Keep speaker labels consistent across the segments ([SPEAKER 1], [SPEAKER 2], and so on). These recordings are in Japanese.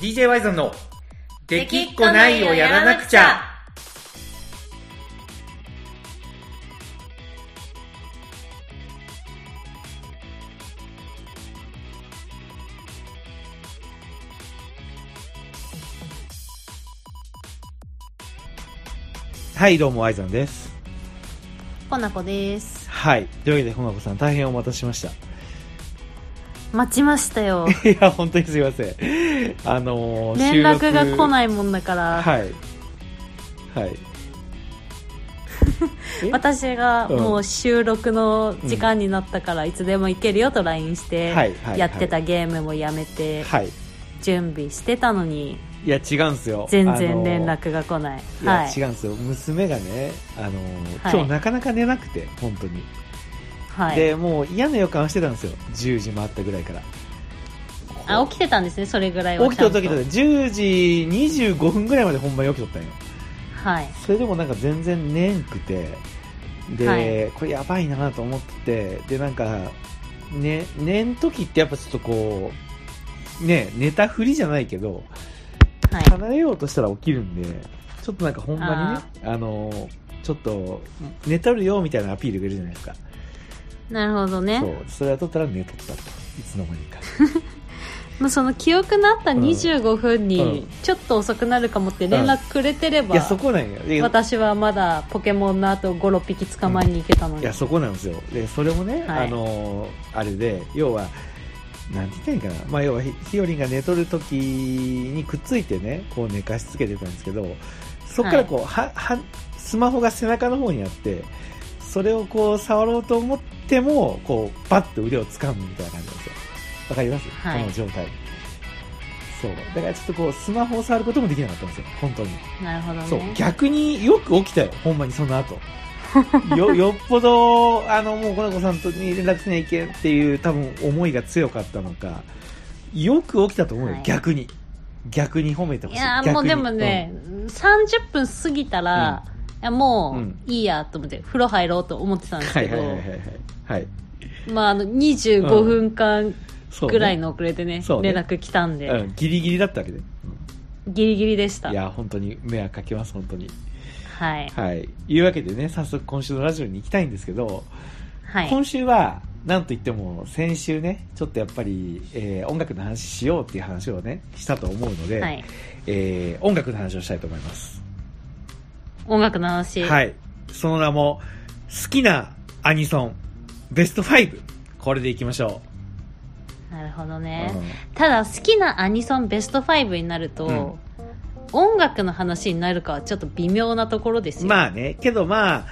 [SPEAKER 1] DJ ワイゾンの「できっこないをやらなくちゃ」はいどうもワイゾンです。
[SPEAKER 2] ほなこです。
[SPEAKER 1] はい。というわけでほなこさん大変お待たせしました
[SPEAKER 2] 待ちましたよ。
[SPEAKER 1] いや本当にすいません。あのー
[SPEAKER 2] 連絡が来
[SPEAKER 1] い
[SPEAKER 2] ないもんだから、
[SPEAKER 1] はい。はい。え？
[SPEAKER 2] 私が
[SPEAKER 1] うん。
[SPEAKER 2] もう収録の時間になったからいつでも行けるよと LINE してやってたゲームもやめて
[SPEAKER 1] はい。
[SPEAKER 2] 準備してたのに
[SPEAKER 1] いや違うんですよ。
[SPEAKER 2] 全
[SPEAKER 1] あのー
[SPEAKER 2] 然連絡が来ない。
[SPEAKER 1] いや、
[SPEAKER 2] はい。
[SPEAKER 1] 違うんですよ。娘がね、あのー
[SPEAKER 2] はい。
[SPEAKER 1] 今日なかなか寝なくて本当に、
[SPEAKER 2] はい。
[SPEAKER 1] でもう嫌な予感してたんですよ。10時回ったぐらいから。
[SPEAKER 2] あ起きてたんですねそれぐらいは
[SPEAKER 1] 起きとた時だ10時25分ぐらいまでほんまに起きとったんよ。
[SPEAKER 2] はい。
[SPEAKER 1] それでもなんか全然寝んくて。で、
[SPEAKER 2] はい。
[SPEAKER 1] これやばいなと思って。でなんかね寝ん時ってやっぱちょっとこうね寝たふりじゃないけど
[SPEAKER 2] はい。
[SPEAKER 1] 離れようとしたら起きるんでちょっとなんかほんまにねあのーちょっと寝とるよみたいなアピールがいるじゃないですか
[SPEAKER 2] なるほどね。
[SPEAKER 1] そう。それは取ったら寝とったといつの間にか。
[SPEAKER 2] もうその記憶のあった
[SPEAKER 1] うん。
[SPEAKER 2] 25分
[SPEAKER 1] う
[SPEAKER 2] に
[SPEAKER 1] ん。
[SPEAKER 2] ちょっと遅くなるかもって連絡くれてれば、
[SPEAKER 1] いやそこなんよ。で
[SPEAKER 2] 私はまだポケモンの後56匹捕まえに行けたのに、
[SPEAKER 1] いやそこなんですよ。でそれもね、
[SPEAKER 2] はい。
[SPEAKER 1] あのーあれで要はなんて言ったらいいかな、まあ、要はひひよりんが寝とる時にくっついてねこう寝かしつけてたんですけどそこからこう、ははスマホが背中の方にあってそれをこう触ろうと思ってもこうバッと腕を掴むみたいな感じなんですよ。わかります、
[SPEAKER 2] はい。
[SPEAKER 1] この状態。そう。だからちょっとこうスマホを触ることもできなかったんですよ。本当に。
[SPEAKER 2] なるほどね。
[SPEAKER 1] そう。逆によく起きたよ。ほんまにその後。よよっぽどあのもうこの子さんとに連絡しなきゃいけんっていう多分思いが強かったのかよく起きたと思うよ、
[SPEAKER 2] はい。
[SPEAKER 1] 逆に。逆に褒めてほしい。
[SPEAKER 2] いやもうでもね、30分過ぎたら、いやも
[SPEAKER 1] う
[SPEAKER 2] いいやと思って風呂入ろうと思ってたんです
[SPEAKER 1] はい
[SPEAKER 2] けど。
[SPEAKER 1] はいはいはいはいはい。
[SPEAKER 2] まああの25分間
[SPEAKER 1] そうね。
[SPEAKER 2] ぐらいの遅れでね,、
[SPEAKER 1] そうね。
[SPEAKER 2] 連絡来たんで、
[SPEAKER 1] うん、ギリギリだったわけで、
[SPEAKER 2] ギリギリでした。
[SPEAKER 1] いや本当に迷惑かけます本当に。
[SPEAKER 2] はい。
[SPEAKER 1] はい。いうわけでね早速今週のラジオに行きたいんですけど、
[SPEAKER 2] はい。
[SPEAKER 1] 今週はなんといっても先週ねちょっとやっぱり、えー音楽の話しようっていう話をねしたと思うので、
[SPEAKER 2] はい。
[SPEAKER 1] えー音楽の話をしたいと思います
[SPEAKER 2] 音楽の話、
[SPEAKER 1] はい。その名も好きなアニソンベスト5これでいきましょ
[SPEAKER 2] なるほど
[SPEAKER 1] う、
[SPEAKER 2] ね、
[SPEAKER 1] うん。
[SPEAKER 2] ただ好きなアニソンベスト5になると、
[SPEAKER 1] うん。
[SPEAKER 2] 音楽の話になるかはちょっと微妙なところですよ、
[SPEAKER 1] まあね。けどまあ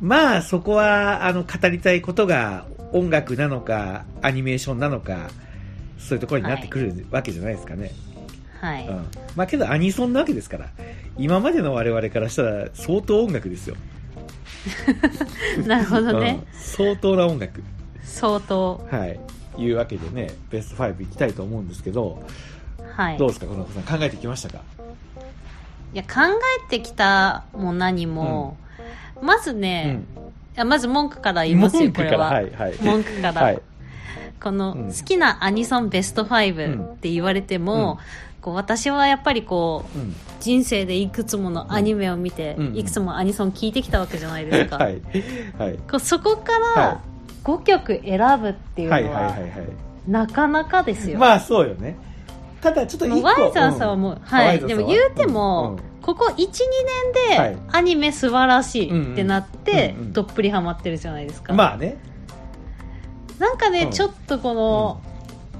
[SPEAKER 1] まあそこはあの語りたいことが音楽なのかアニメーションなのかそういうところになってくるわけじゃないですかね、
[SPEAKER 2] はい、
[SPEAKER 1] うん、まあけどアニソンなわけですから。今までの我々からしたら相当音楽ですよ、
[SPEAKER 2] なるほどね、
[SPEAKER 1] うん。相当な音楽。
[SPEAKER 2] 相当。
[SPEAKER 1] はい。いうわけでねベスト5いきたいと思うんですけど、
[SPEAKER 2] はい。
[SPEAKER 1] どうですかこの子さん。考えてきましたか？
[SPEAKER 2] いや考えてきたも何も、まずね、いやまず文句から言いますよ
[SPEAKER 1] 文句から。
[SPEAKER 2] これは、
[SPEAKER 1] はいはい。
[SPEAKER 2] 文句から、
[SPEAKER 1] はい。
[SPEAKER 2] この
[SPEAKER 1] うん。
[SPEAKER 2] 好きなアニソンベスト
[SPEAKER 1] うん。
[SPEAKER 2] 5って言われても、こう私はやっぱりこう
[SPEAKER 1] うん。
[SPEAKER 2] 人生でいくつものアニメを見て、
[SPEAKER 1] うん
[SPEAKER 2] いくつもアニソン聴いてきたわけじゃないですか、
[SPEAKER 1] はい。はい。
[SPEAKER 2] こうそこか
[SPEAKER 1] は
[SPEAKER 2] ら5曲選ぶっていうの
[SPEAKER 1] はいはい
[SPEAKER 2] なかなかですよ、
[SPEAKER 1] まあそうよね。ただちょっと一個
[SPEAKER 2] もうワイザーさんはもう、
[SPEAKER 1] ん。
[SPEAKER 2] はい、でも言うても、ここ12
[SPEAKER 1] はい
[SPEAKER 2] 年でアニメ素晴らしいってなって、
[SPEAKER 1] うんうん
[SPEAKER 2] どっぷりハマってるじゃないですか、
[SPEAKER 1] まあね。
[SPEAKER 2] なんかね、
[SPEAKER 1] うん。
[SPEAKER 2] ちょっとこの、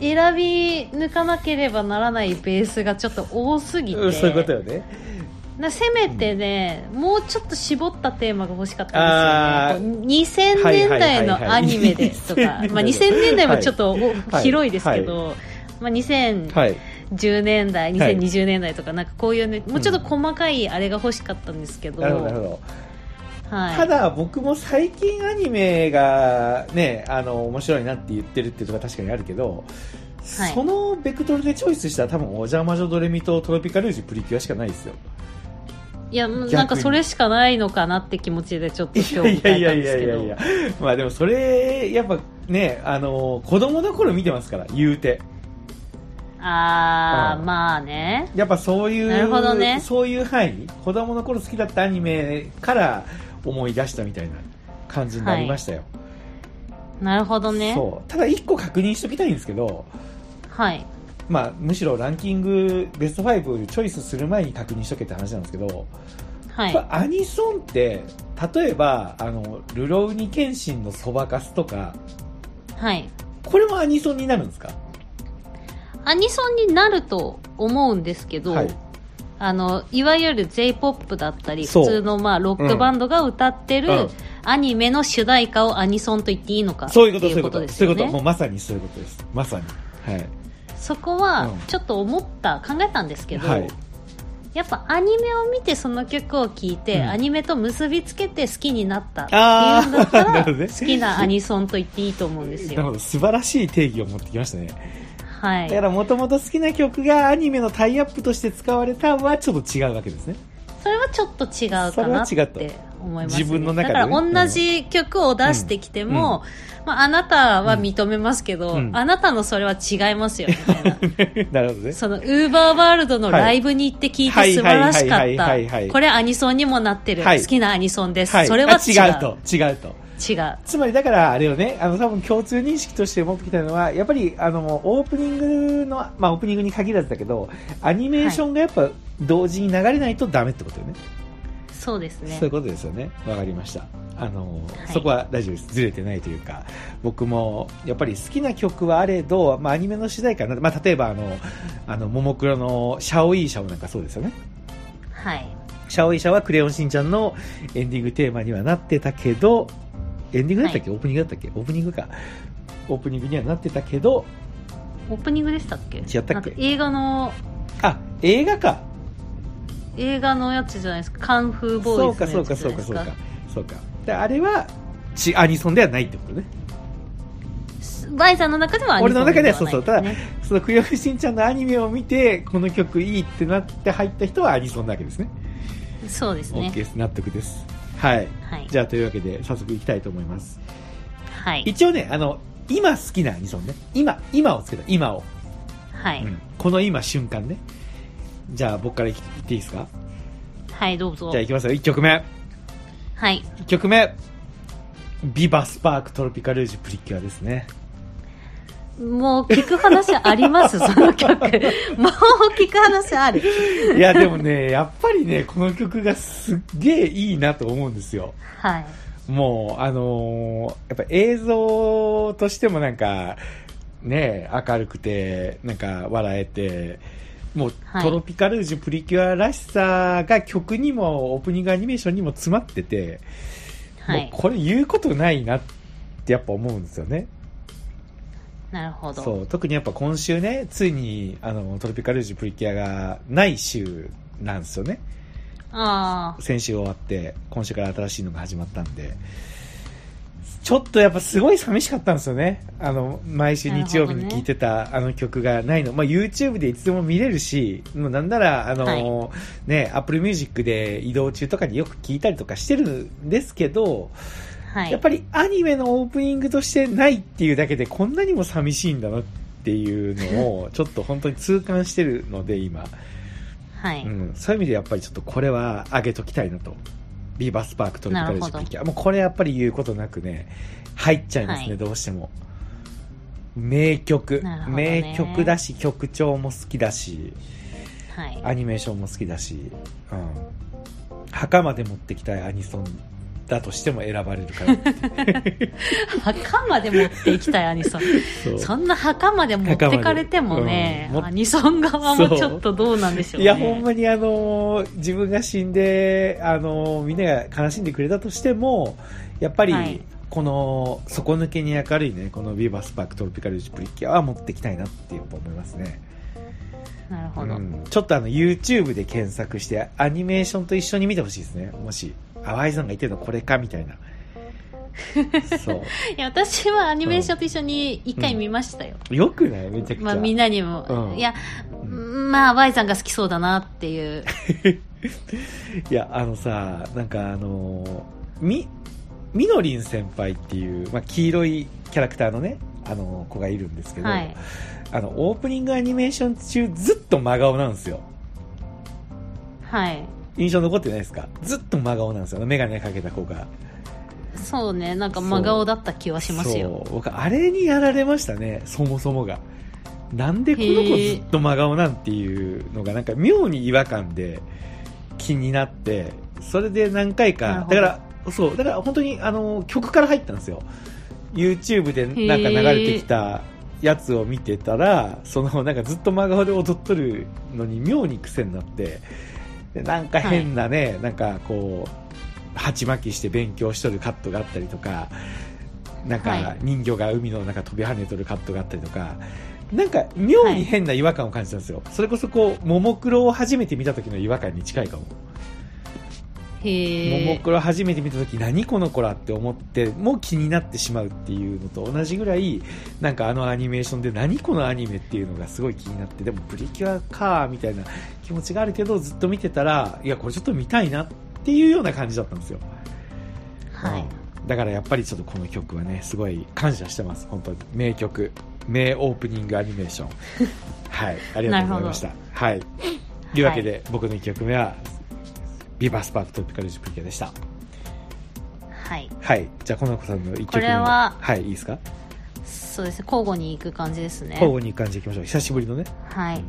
[SPEAKER 2] 選び抜かなければならないベースがちょっと多すぎて、
[SPEAKER 1] うんそういうことよね。
[SPEAKER 2] なせめてね、もうちょっと絞ったテーマが欲しかったんですよね。こう2000年代のアニメでとか、まあ、2000年代はちょっとお
[SPEAKER 1] はい。
[SPEAKER 2] 広いですけど、まあ、2010
[SPEAKER 1] はい。
[SPEAKER 2] 年代、2020年代とかなんかこういうねもうちょっと細かいあれが欲しかったんですけど、
[SPEAKER 1] なるほどなるほど
[SPEAKER 2] はい、
[SPEAKER 1] ただ僕も最近アニメがねあの面白いなって言ってるっていうのが確かにあるけど、
[SPEAKER 2] はい。
[SPEAKER 1] そのベクトルでチョイスしたら多分お邪魔女ドレミとトロピカルージュプリキュアしかないですよ。
[SPEAKER 2] いやなんかそれしかないのかなって気持ちでちょっと
[SPEAKER 1] い
[SPEAKER 2] 今日
[SPEAKER 1] やいやい
[SPEAKER 2] 迎えたんですけど。
[SPEAKER 1] やいやいやまあでもそれやっぱねあの子供の頃見てますから言うて。
[SPEAKER 2] あー、
[SPEAKER 1] うん。
[SPEAKER 2] まあね。
[SPEAKER 1] やっぱそういう、
[SPEAKER 2] なるほどね。
[SPEAKER 1] そういう範囲、子供の頃好きだったアニメから思い出したみたいな感じになりましたよ。
[SPEAKER 2] なるほどね。
[SPEAKER 1] そう。ただ一個確認しときたいんですけど、
[SPEAKER 2] はい。
[SPEAKER 1] まあ、むしろランキングベスト5をチョイスする前に確認しとけって話なんですけど、
[SPEAKER 2] はい。
[SPEAKER 1] アニソンって、例えば、あの、ルローニケンシンのそばかすとか、
[SPEAKER 2] はい。
[SPEAKER 1] これもアニソンになるんですか？
[SPEAKER 2] アニソンになると思うんですけど、
[SPEAKER 1] はい。
[SPEAKER 2] あの、いわゆる J-POP だったり、普通のまあロックバンドが歌ってる、
[SPEAKER 1] うん
[SPEAKER 2] アニメの主題歌をアニソンと言っていいのか
[SPEAKER 1] そういうこと、いうこと。
[SPEAKER 2] ですよね。
[SPEAKER 1] そういうこと。もうまさにそういうことです。まさに。はい。
[SPEAKER 2] そこは
[SPEAKER 1] うん
[SPEAKER 2] ちょっと思った、考えたんですけど、
[SPEAKER 1] はい
[SPEAKER 2] やっぱアニメを見てその曲を聴いて、
[SPEAKER 1] うん
[SPEAKER 2] アニメと結びつけて好きになったっていうんだったら、
[SPEAKER 1] ね
[SPEAKER 2] 好きなアニソンと言っていいと思うんですよ。
[SPEAKER 1] なるほど。素晴らしい定義を持ってきましたね。
[SPEAKER 2] はい
[SPEAKER 1] だか。らもともと好きな曲がアニメのタイアップとして使われたはちょっと違うわけですね。
[SPEAKER 2] それはちょっと違うかなって思います、ね、
[SPEAKER 1] 自分の中でね
[SPEAKER 2] だから同じ曲を出してきても、まあ、あなたは認めますけど、
[SPEAKER 1] うん
[SPEAKER 2] あなたのそれは違いますよみたいな。
[SPEAKER 1] なるほどね。
[SPEAKER 2] その、ウーバーワールドのライブに行って聞いて素晴らしか
[SPEAKER 1] はい
[SPEAKER 2] った。これアニソンにもなってる。
[SPEAKER 1] はい
[SPEAKER 2] 好きなアニソンです。
[SPEAKER 1] はい。
[SPEAKER 2] それは違う。
[SPEAKER 1] あ違うと。違うと。
[SPEAKER 2] 違う。
[SPEAKER 1] つまりだからあれよね、あの多分共通認識として持ってきたのは、やっぱりあのオープニングの、まあオープニングに限らずだけど、アニメーションがやっぱ同時に流れないとダメってことよね。
[SPEAKER 2] そうですね
[SPEAKER 1] そういう。ことですよね。わかりました。あの、
[SPEAKER 2] はい
[SPEAKER 1] そこは大丈夫です。ずれてないというか、僕もやっぱり好きな曲はあれど、まあアニメの主題歌な、まあ例えばあの、あの、ももクロのシャオイーシャオなんかそうですよね。
[SPEAKER 2] はい。
[SPEAKER 1] シャオイーシャはクレヨンしんちゃんのエンディングテーマにはなってたけど、エンディングだったっけ、オープニングだったっけ？オープニングか。オープニングにはなってたけど、
[SPEAKER 2] オープニングでしたっけ？
[SPEAKER 1] 違ったっけ？
[SPEAKER 2] 映画の、
[SPEAKER 1] あ、映画か。
[SPEAKER 2] 映画のやつじゃないですか。カンフーボーイズ
[SPEAKER 1] そうか、そうか、
[SPEAKER 2] つじゃないですか
[SPEAKER 1] そうか。。そうか。で、あれは、ちアニソンではないってことね。
[SPEAKER 2] バイさんの中ではアニソン
[SPEAKER 1] 俺の中ではそう
[SPEAKER 2] ない
[SPEAKER 1] そう。ただ
[SPEAKER 2] ね、
[SPEAKER 1] そのクレヨンしんちゃんのアニメを見て、この曲いいってなって入った人はアニソンなわけですね。
[SPEAKER 2] そうです
[SPEAKER 1] OK
[SPEAKER 2] ね。
[SPEAKER 1] です。納得です。はい。
[SPEAKER 2] はい。
[SPEAKER 1] じゃあ、というわけで、早速いきたいと思います。
[SPEAKER 2] はい。
[SPEAKER 1] 一応ね、あの、今好きなアニソンね。今、今をつけた。今を。
[SPEAKER 2] はい。
[SPEAKER 1] うんこの今瞬間ね。じゃあ、僕からい言っていいですか？
[SPEAKER 2] はい、どうぞ
[SPEAKER 1] じゃあ、。いきますよ。1曲目。
[SPEAKER 2] はい。
[SPEAKER 1] 1曲目。ビバスパークトロピカルージュプリキュアですね。
[SPEAKER 2] もう聞く話あります？その曲。もう聞く話ある。
[SPEAKER 1] いや、でもね、やっぱりね、この曲がすっげえいいなと思うんですよ。
[SPEAKER 2] はい。
[SPEAKER 1] もう、あのーやっぱ映像としてもなんか、ね、明るくて、なんか笑えて、もう、
[SPEAKER 2] はい
[SPEAKER 1] トロピカルージュプリキュアらしさが曲にも、オープニングアニメーションにも詰まってて、
[SPEAKER 2] はい。
[SPEAKER 1] もうこれ言うことないなってやっぱ思うんですよね。
[SPEAKER 2] なるほど。
[SPEAKER 1] そう、特にやっぱ今週ね、ついに、あの、トロピカルージュプリキュアがない週なんですよね。
[SPEAKER 2] あ
[SPEAKER 1] 先週終わって、今週から新しいのが始まったんで、ちょっとやっぱすごい寂しかったんですよね。あの、毎週日曜日に聴いてたあの曲がないの。まあ YouTube でいつでも見れるし、もうなんなら、あの、ね、Apple Music で移動中とかによく聴いたりとかしてるんですけど、
[SPEAKER 2] あ。はい。
[SPEAKER 1] やっぱりアニメのオープニングとしてないっていうだけでこんなにも寂しいんだなっていうのをちょっと本当に痛感してるので今。
[SPEAKER 2] はい。
[SPEAKER 1] うん、そういう意味でやっぱりちょっとこれは上げときたいなと。 Viva Spark トロピカルージュプリキュア。もうこれやっぱり言うことなくね、入っちゃいますね、
[SPEAKER 2] はい
[SPEAKER 1] どうしても。名曲、
[SPEAKER 2] ね
[SPEAKER 1] 名曲だし、曲調も好きだし、
[SPEAKER 2] はい。
[SPEAKER 1] アニメーションも好きだし、うん。墓まで持ってきたいアニソンだとしても選ばれるから。
[SPEAKER 2] 墓まで持っていきたいアニソン。
[SPEAKER 1] そ
[SPEAKER 2] んな墓まで持ってかれてもね、
[SPEAKER 1] うんも
[SPEAKER 2] アニソン側もちょっとどうなんでしょうね。
[SPEAKER 1] いや、ほんまにあのー自分が死んで、あのーみんなが悲しんでくれたとしても、やっぱり、
[SPEAKER 2] はい
[SPEAKER 1] この、底抜けに明るいね、この Viva Spark トロピカルージュプリキュアは持ってきたいなってやっぱ思いますね。
[SPEAKER 2] なるほど。
[SPEAKER 1] うんちょっとあの、YouTube で検索して、アニメーションと一緒に見てほしいですね。もし、あ、ワイさんが言ってるのこれか、みたいな。そう。
[SPEAKER 2] いや、私はアニメーションと一緒に一回見ましたよ。
[SPEAKER 1] よくない？めちゃくちゃ。
[SPEAKER 2] まあみんなにも。
[SPEAKER 1] うん
[SPEAKER 2] いや、
[SPEAKER 1] うん
[SPEAKER 2] まあ、Y さんが好きそうだなっていう。
[SPEAKER 1] いや、あのさ、なんかあのーみ、みのりん先輩っていう、まあ、黄色いキャラクターのね、あの子がいるんですけど、
[SPEAKER 2] はい
[SPEAKER 1] あのオープニングアニメーション中ずっと真顔なんですよ
[SPEAKER 2] はい
[SPEAKER 1] 印象残ってないですか？ずっと真顔なんですよあの眼鏡かけた子が。
[SPEAKER 2] そうね。なんか真顔だった気はしますよ。
[SPEAKER 1] 僕あれにやられましたね。そもそもが。なんでこの子ずっと真顔なんていうのがなんか妙に違和感で気になってそれで何回かだからそう。だから本当にあの曲から入ったんですよ。YouTube でなんか流れてきたやつを見てたらそのなんかずっと真顔で踊っとるのに妙に癖になってでなんか変なね、なんかこう鉢巻きして勉強しとるカットがあったりとかなんか
[SPEAKER 2] はい。
[SPEAKER 1] 人魚が海の中飛び跳ねとるカットがあったりとかなんか妙に変な違和感を感じたんですよ、それこそこうももクロを初めて見た時の違和感に近いかもももクロ初めて見た時何この子らって思ってもう気になってしまうっていうのと同じぐらいなんかあのアニメーションで何このアニメっていうのがすごい気になってでもプリキュアかみたいな気持ちがあるけどずっと見てたらいやこれちょっと見たいなっていうような感じだったんですよ、
[SPEAKER 2] はい。
[SPEAKER 1] うんだからやっぱりちょっとこの曲はねすごい感謝してます本当に。名曲。名オープニングアニメーション。はい。ありがとうございました。はい。というわけで、僕の1曲目はビバスパークトピカルジュプリキュアでした
[SPEAKER 2] はい
[SPEAKER 1] はい。じゃあ、この子さんの一曲
[SPEAKER 2] これは
[SPEAKER 1] はい、いいですか、
[SPEAKER 2] そうですね交互に行く感じですね
[SPEAKER 1] 交互に行く感じでいきましょう。久しぶりのね。
[SPEAKER 2] はい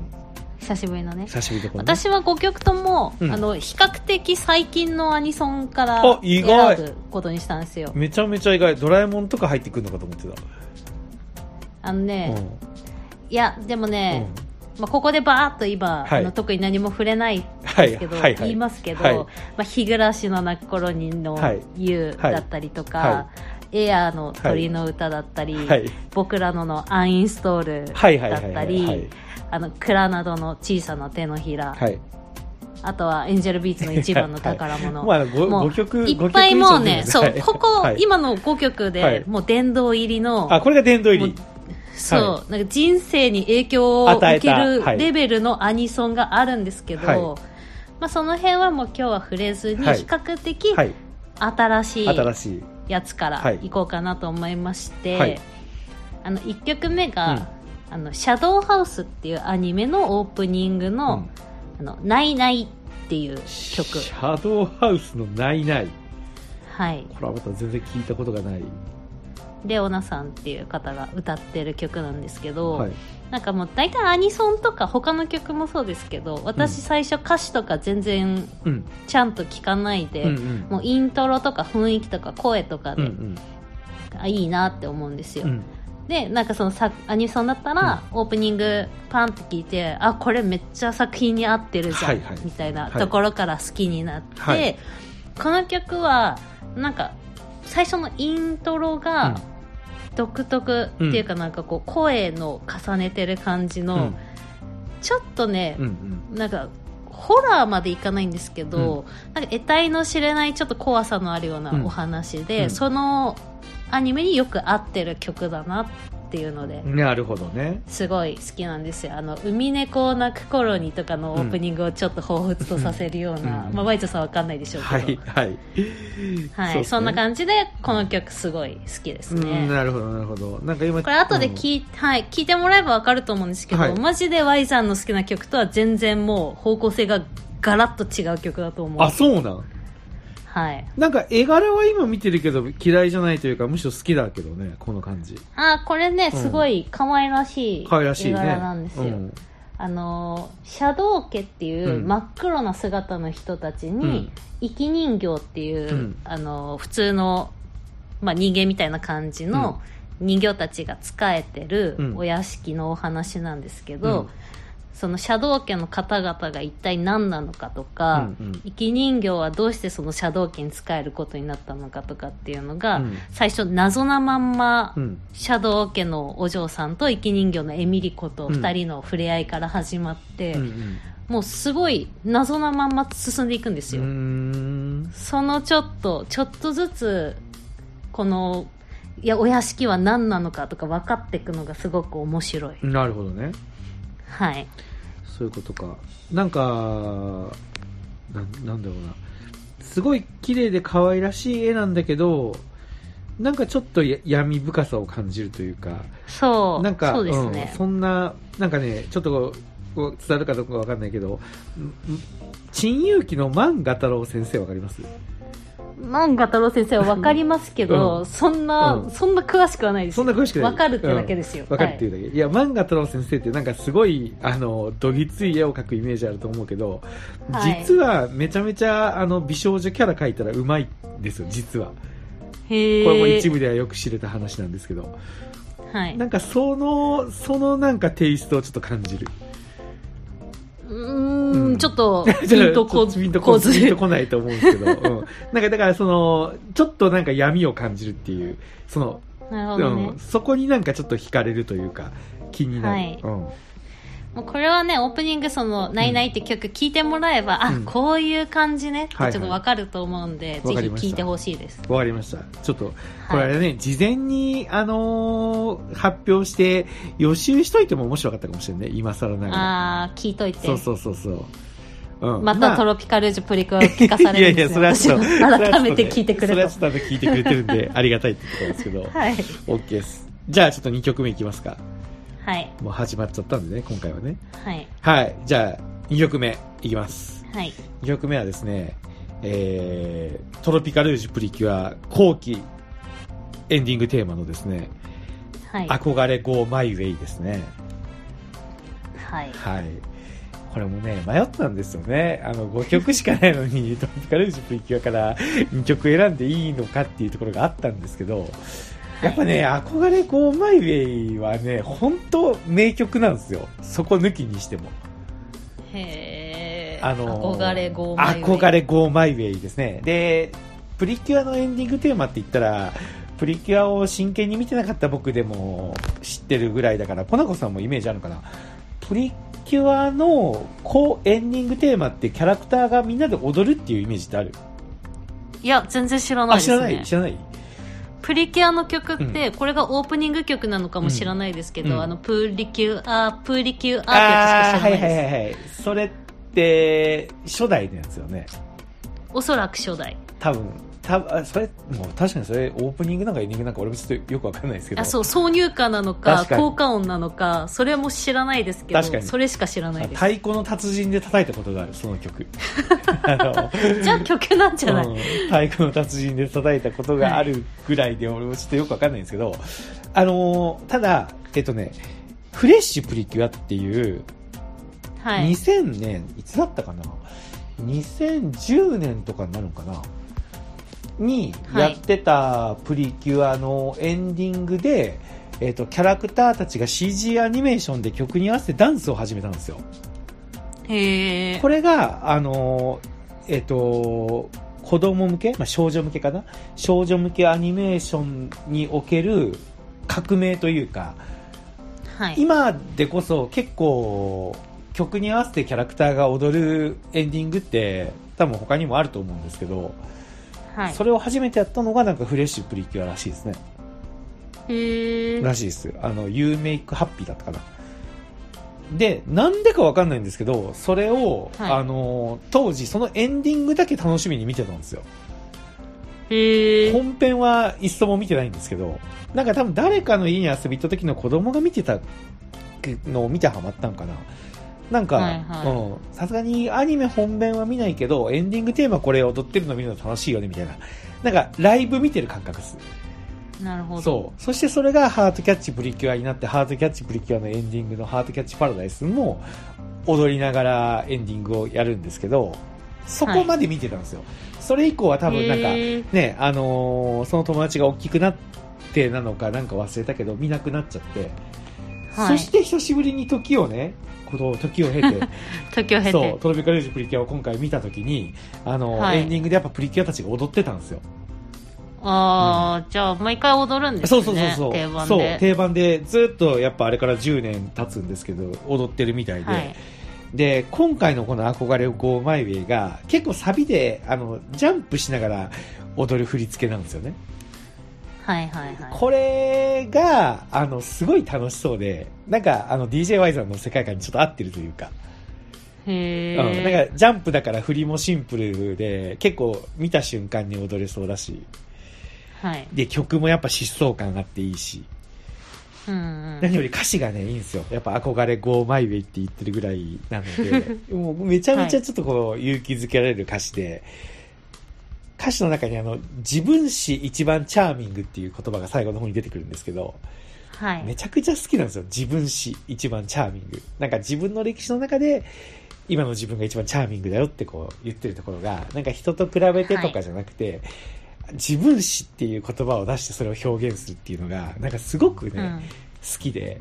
[SPEAKER 2] 久しぶりのね
[SPEAKER 1] 久しぶりのね。
[SPEAKER 2] 私は5曲とも、
[SPEAKER 1] うん
[SPEAKER 2] あの比較的最近のアニソンから
[SPEAKER 1] あ意外
[SPEAKER 2] 選ぶことにしたんですよ
[SPEAKER 1] めちゃめちゃ意外。ドラえもんとか入ってくるのかと思ってた。
[SPEAKER 2] あのね、
[SPEAKER 1] うん。
[SPEAKER 2] いやでもね、まあ、ここでバーっと今、
[SPEAKER 1] はい。
[SPEAKER 2] あの特に何も触れない
[SPEAKER 1] はい
[SPEAKER 2] ですけど、
[SPEAKER 1] はい。はい。
[SPEAKER 2] 言いますけど、
[SPEAKER 1] はい。
[SPEAKER 2] まあ、日暮らしの泣く頃にの
[SPEAKER 1] はい「
[SPEAKER 2] ゆう」だったりとか、
[SPEAKER 1] は
[SPEAKER 2] エアーの鳥の歌だったり、
[SPEAKER 1] はい。
[SPEAKER 2] 僕らののアンインストール
[SPEAKER 1] はい。はい。
[SPEAKER 2] だ
[SPEAKER 1] はい。はい。
[SPEAKER 2] ったり、
[SPEAKER 1] はい。
[SPEAKER 2] あのクラナドの小さな手のひら、
[SPEAKER 1] はい。
[SPEAKER 2] あとはエンジェルビーツの一番の宝物、
[SPEAKER 1] まあ、ご
[SPEAKER 2] もう
[SPEAKER 1] 5曲、
[SPEAKER 2] いっぱいもうね、そう、ここ、
[SPEAKER 1] はい。
[SPEAKER 2] 今の5曲で、
[SPEAKER 1] はい。
[SPEAKER 2] もう殿堂入りの、
[SPEAKER 1] あ、これが殿堂入り。
[SPEAKER 2] も。そう、なんか人生に影響を受けるレベルのアニソンがあるんですけど、
[SPEAKER 1] はい
[SPEAKER 2] まあ、その辺はもう今日は触れずに、
[SPEAKER 1] はい
[SPEAKER 2] 比較的
[SPEAKER 1] はい。
[SPEAKER 2] 新しい。やつから
[SPEAKER 1] はい
[SPEAKER 2] いこうかなと思いまして、
[SPEAKER 1] はい
[SPEAKER 2] あの1曲目
[SPEAKER 1] うん
[SPEAKER 2] が、あの、シャドウハウスっていうアニメのオープニングの、
[SPEAKER 1] うん
[SPEAKER 2] あの、ないないっていう曲。
[SPEAKER 1] シャドウハウスのないない。
[SPEAKER 2] はい。
[SPEAKER 1] これはまた全然聞いたことがない。
[SPEAKER 2] レオナさんっていう方が歌ってる曲なんですけど、
[SPEAKER 1] はい。
[SPEAKER 2] なんかもう大体アニソンとか他の曲もそうですけど私最初歌詞とか全然
[SPEAKER 1] うん。
[SPEAKER 2] ちゃんと聞かないで、
[SPEAKER 1] うんうん。
[SPEAKER 2] もうイントロとか雰囲気とか声とかで、
[SPEAKER 1] うんうん。
[SPEAKER 2] あいいなって思うんですよ、
[SPEAKER 1] うん。
[SPEAKER 2] でなんかそのさアニソンだったら、オープニングパンって聞いてあこれめっちゃ作品に合ってるじゃん、
[SPEAKER 1] はいはい
[SPEAKER 2] みたいな
[SPEAKER 1] はい
[SPEAKER 2] ところから好きになって、
[SPEAKER 1] はい
[SPEAKER 2] この曲はなんか最初のイントロが独特っていうかなんかこう声の重ねてる感じの、
[SPEAKER 1] うん。
[SPEAKER 2] ちょっとね
[SPEAKER 1] う、ん
[SPEAKER 2] なんかホラーまでいかないんですけど、なんか得体の知れないちょっと怖さのあるような
[SPEAKER 1] うん。
[SPEAKER 2] お話で、
[SPEAKER 1] うん。
[SPEAKER 2] そのアニメによく合ってる曲だなっていうので
[SPEAKER 1] うん。なるほどね。
[SPEAKER 2] すごい好きなんですよ。あの海猫を鳴く頃にとかのオープニングをちょっと彷彿とさせるような、
[SPEAKER 1] うん。
[SPEAKER 2] まあ、ワイトさんわかんないでしょうけど、
[SPEAKER 1] はい、はい。
[SPEAKER 2] はいそんな感じでこの曲すごい好きです
[SPEAKER 1] うん、
[SPEAKER 2] ね、
[SPEAKER 1] なるほど、なるほど。なんか今、
[SPEAKER 2] これ後で
[SPEAKER 1] うん。
[SPEAKER 2] 聞い,、はい、聞いてもらえばわかると思うんですけど、
[SPEAKER 1] はい。
[SPEAKER 2] マジで Y さんの好きな曲とは全然もう方向性がガラッと違う曲だと思う。
[SPEAKER 1] あ、そうなん？
[SPEAKER 2] はい。
[SPEAKER 1] なんか絵柄は今見てるけど嫌いじゃないというかむしろ好きだけどねこの感じ。
[SPEAKER 2] あこれね
[SPEAKER 1] うん。
[SPEAKER 2] すごい可愛らしい絵柄なんですよ、
[SPEAKER 1] うん。
[SPEAKER 2] あのシャドウ家っていう
[SPEAKER 1] うん。
[SPEAKER 2] 真っ黒な姿の人たちに、
[SPEAKER 1] うん。
[SPEAKER 2] 生き人形っていう、
[SPEAKER 1] うん。
[SPEAKER 2] あの普通の、まあ、人間みたいな感じの人形たちが仕えてる
[SPEAKER 1] うん。
[SPEAKER 2] お屋敷のお話なんですけど、
[SPEAKER 1] うん
[SPEAKER 2] そのシャドウ家の方々が一体何なのかとか、
[SPEAKER 1] うんうん。
[SPEAKER 2] 生き人形はどうしてそのシャドウ家に仕えることになったのかとかっていうのが、
[SPEAKER 1] うん。
[SPEAKER 2] 最初謎なまんま、
[SPEAKER 1] うん。
[SPEAKER 2] シャドウ家のお嬢さんと生き人形のエミリコと二人の触れ合いから始まって、
[SPEAKER 1] うんうん。
[SPEAKER 2] もうすごい謎なまんま進んでいくんですよ、
[SPEAKER 1] ん。
[SPEAKER 2] そのちょっとちょっとずつこのいやお屋敷は何なのかとか分かっていくのがすごく面白い、
[SPEAKER 1] なるほどね
[SPEAKER 2] はい。
[SPEAKER 1] そういうことか。なんかなんなんだろうな。すごい綺麗で可愛らしい絵なんだけどなんかちょっとや闇深さを感じるというか、
[SPEAKER 2] そう
[SPEAKER 1] なんか、
[SPEAKER 2] そうですね。
[SPEAKER 1] ん、そんな、なんかね、ちょっと伝わるかどうかわかんないけど、ん陳勇気の万画太郎先生わかります？
[SPEAKER 2] 万画太郎先生は分かりますけど、
[SPEAKER 1] うん。
[SPEAKER 2] そんな、
[SPEAKER 1] うん。
[SPEAKER 2] そんな詳しくはないです
[SPEAKER 1] そんな詳しくない。
[SPEAKER 2] 分かるってだけですよ、
[SPEAKER 1] わかるっていうだけ。い、や、漫画太郎先生ってなんかすごい、あの、どぎつい絵を描くイメージあると思うけど、
[SPEAKER 2] はい。
[SPEAKER 1] 実はめちゃめちゃ、あの、美少女キャラ描いたらうまいんですよ、実は。
[SPEAKER 2] はい、へえ
[SPEAKER 1] これも一部ではよく知れた話なんですけど。
[SPEAKER 2] はい。
[SPEAKER 1] なんかその、そのなんかテイストをちょっと感じる。
[SPEAKER 2] う
[SPEAKER 1] ん
[SPEAKER 2] ん。ちょっとピンとこ
[SPEAKER 1] ピンと
[SPEAKER 2] こず
[SPEAKER 1] こピンとこないと思うんですけど、うん。なんかだからその、ちょっとなんか闇を感じるっていう、その、
[SPEAKER 2] ね、
[SPEAKER 1] うん、そこになんかちょっと惹かれるというか、気になる。
[SPEAKER 2] はい。
[SPEAKER 1] うん
[SPEAKER 2] もうこれはねオープニングその「ないない」って曲聴いてもらえば、
[SPEAKER 1] うん。
[SPEAKER 2] あこういう感じね。って
[SPEAKER 1] はいはい。
[SPEAKER 2] ちょっと分かると思うんで、ぜ
[SPEAKER 1] わかりました。
[SPEAKER 2] ひ聴いてほしいです。
[SPEAKER 1] わかりました。ちょっと、これあれね、事前に、あのー発表して、予習しといても面白かったかもしれないね、今更ながら。
[SPEAKER 2] ああ聞いといて。
[SPEAKER 1] そうそうそうそう。うん。
[SPEAKER 2] またトロピカルージュプリクラを聞かされるんですよ。
[SPEAKER 1] いやいや、それはちょっと、
[SPEAKER 2] 改めて聞いてくれと。
[SPEAKER 1] それはちょっとね聞いてくれてるんで、ありがたいってところですけど、
[SPEAKER 2] はい。
[SPEAKER 1] OK です。じゃあちょっと2曲目いきますか。
[SPEAKER 2] はい
[SPEAKER 1] もう始まっちゃったんでね、今回はね。
[SPEAKER 2] はい
[SPEAKER 1] はい。じゃあ、2曲目いきます。
[SPEAKER 2] はい
[SPEAKER 1] 2曲目はですね、えー、トロピカルージュプリキュア後期エンディングテーマのですね、
[SPEAKER 2] はい
[SPEAKER 1] 憧れ Go My Way ですね。
[SPEAKER 2] はい
[SPEAKER 1] はい。これもね、迷ったんですよね。あの、5曲しかないのに、トロピカルージュプリキュアから2曲選んでいいのかっていうところがあったんですけど、やっぱね、憧れ Go My Way はね、本当名曲なんですよ。そこ抜きにしても。
[SPEAKER 2] へえ、
[SPEAKER 1] あのー
[SPEAKER 2] 憧れ
[SPEAKER 1] Go My Way ですね。で、プリキュアのエンディングテーマって言ったら、プリキュアを真剣に見てなかった僕でも知ってるぐらいだから、コナコさんもイメージあるのかな。プリキュアのこうエンディングテーマってキャラクターがみんなで踊るっていうイメージってある？
[SPEAKER 2] いや全然知らない
[SPEAKER 1] あ、
[SPEAKER 2] ですね
[SPEAKER 1] 知らない？知らない？
[SPEAKER 2] プリキュアの曲って、これがオープニング曲なのかもしれないですけど、
[SPEAKER 1] うん
[SPEAKER 2] あのプリキュアプリキュアって
[SPEAKER 1] あ
[SPEAKER 2] やつしか知らないです、
[SPEAKER 1] はいはい。それって、初代のやつよね。
[SPEAKER 2] おそらく初代
[SPEAKER 1] 多分。たあそれ、もう確かにそれ、オープニングなんかエンディングなんか俺もちょっとよくわかんないですけど。
[SPEAKER 2] あそう挿入歌なのか効果音なのかそれも知らないですけど
[SPEAKER 1] 確かに。
[SPEAKER 2] それしか知らないです。
[SPEAKER 1] 太鼓の達人で叩いたことがある、その曲。
[SPEAKER 2] じゃあ曲なんじゃない、
[SPEAKER 1] うん。太鼓の達人で叩いたことがあるぐらいで、俺もちょっとよくわかんないんですけど、あのーただ、えっとね、フレッシュプリキュアっていう、
[SPEAKER 2] はい。
[SPEAKER 1] 2000年、いつだったかな ?2010 年とかになるのかな？にやってたプリキュアのエンディングで、えっと、キャラクターたちが CG アニメーションで曲に合わせてダンスを始めたんですよ。
[SPEAKER 2] へえ
[SPEAKER 1] これが、あのーえっ、と、子供向け、まあ、少女向けかな？少女向けアニメーションにおける革命というか、
[SPEAKER 2] はい。
[SPEAKER 1] 今でこそ結構曲に合わせてキャラクターが踊るエンディングって多分他にもあると思うんですけど、
[SPEAKER 2] はい
[SPEAKER 1] それを初めてやったのがなんかフレッシュプリキュアらしいですね。
[SPEAKER 2] へえ
[SPEAKER 1] らしいです。あの、You Make Happy だったかな。で、なんでかわかんないんですけど、それを、
[SPEAKER 2] はい
[SPEAKER 1] あの、当時そのエンディングだけ楽しみに見てたんですよ。本編は一層も見てないんですけど、なんか多分誰かの家に遊び行った時の子供が見てたのを見てハマったんかな。なんか、さすがにアニメ本編は見ないけど、エンディングテーマこれ踊ってるの見るの楽しいよね、みたいな。なんか、ライブ見てる感覚です。
[SPEAKER 2] なるほど
[SPEAKER 1] そう。そしてそれがハートキャッチプリキュアになって、ハートキャッチプリキュアのエンディングのハートキャッチパラダイスも踊りながらエンディングをやるんですけど、そこまで見てたんですよ。それ以降は多分なんか、ね、あのーその友達が大きくなってなのかなんか忘れたけど、見なくなっちゃって、
[SPEAKER 2] はい
[SPEAKER 1] そして久しぶりに時をね、この時を経て、
[SPEAKER 2] 時を経
[SPEAKER 1] そう、
[SPEAKER 2] て
[SPEAKER 1] トロピカルージュプリキュアを今回見た時に、あのー
[SPEAKER 2] はい
[SPEAKER 1] エンディングでやっぱプリキュアたちが踊ってたんですよ。
[SPEAKER 2] ああ、じゃあ毎回踊るんですね
[SPEAKER 1] そうそうそうそう。
[SPEAKER 2] 定番で
[SPEAKER 1] 定番で、ずっとやっぱあれから10年経つんですけど、踊ってるみたいで。
[SPEAKER 2] はい
[SPEAKER 1] で、今回のこの憧れを Go My Way が、結構サビで、あの、ジャンプしながら踊る振り付けなんですよね。
[SPEAKER 2] はいはいはい。
[SPEAKER 1] これが、あの、すごい楽しそうで、なんか、あの、DJY さんの世界観にちょっと合ってるというか、
[SPEAKER 2] へ
[SPEAKER 1] うん、
[SPEAKER 2] え
[SPEAKER 1] なんか、ジャンプだから振りもシンプルで、結構見た瞬間に踊れそうだし、
[SPEAKER 2] はい。
[SPEAKER 1] で、曲もやっぱ疾走感があっていいし、
[SPEAKER 2] うんうん。
[SPEAKER 1] 何より歌詞がね、いいんですよ。やっぱ憧れ Go My Way って言ってるぐらいなので、もうめちゃめちゃちょっとこう、勇気づけられる歌詞で、歌詞の中にあの、自分史一番チャーミングっていう言葉が最後の方に出てくるんですけど、
[SPEAKER 2] はい。
[SPEAKER 1] めちゃくちゃ好きなんですよ。自分史一番チャーミング。なんか自分の歴史の中で、今の自分が一番チャーミングだよってこう言ってるところが、なんか人と比べてとかじゃなくて、自分史っていう言葉を出してそれを表現するっていうのが、なんかすごくね、
[SPEAKER 2] うん。
[SPEAKER 1] 好きで、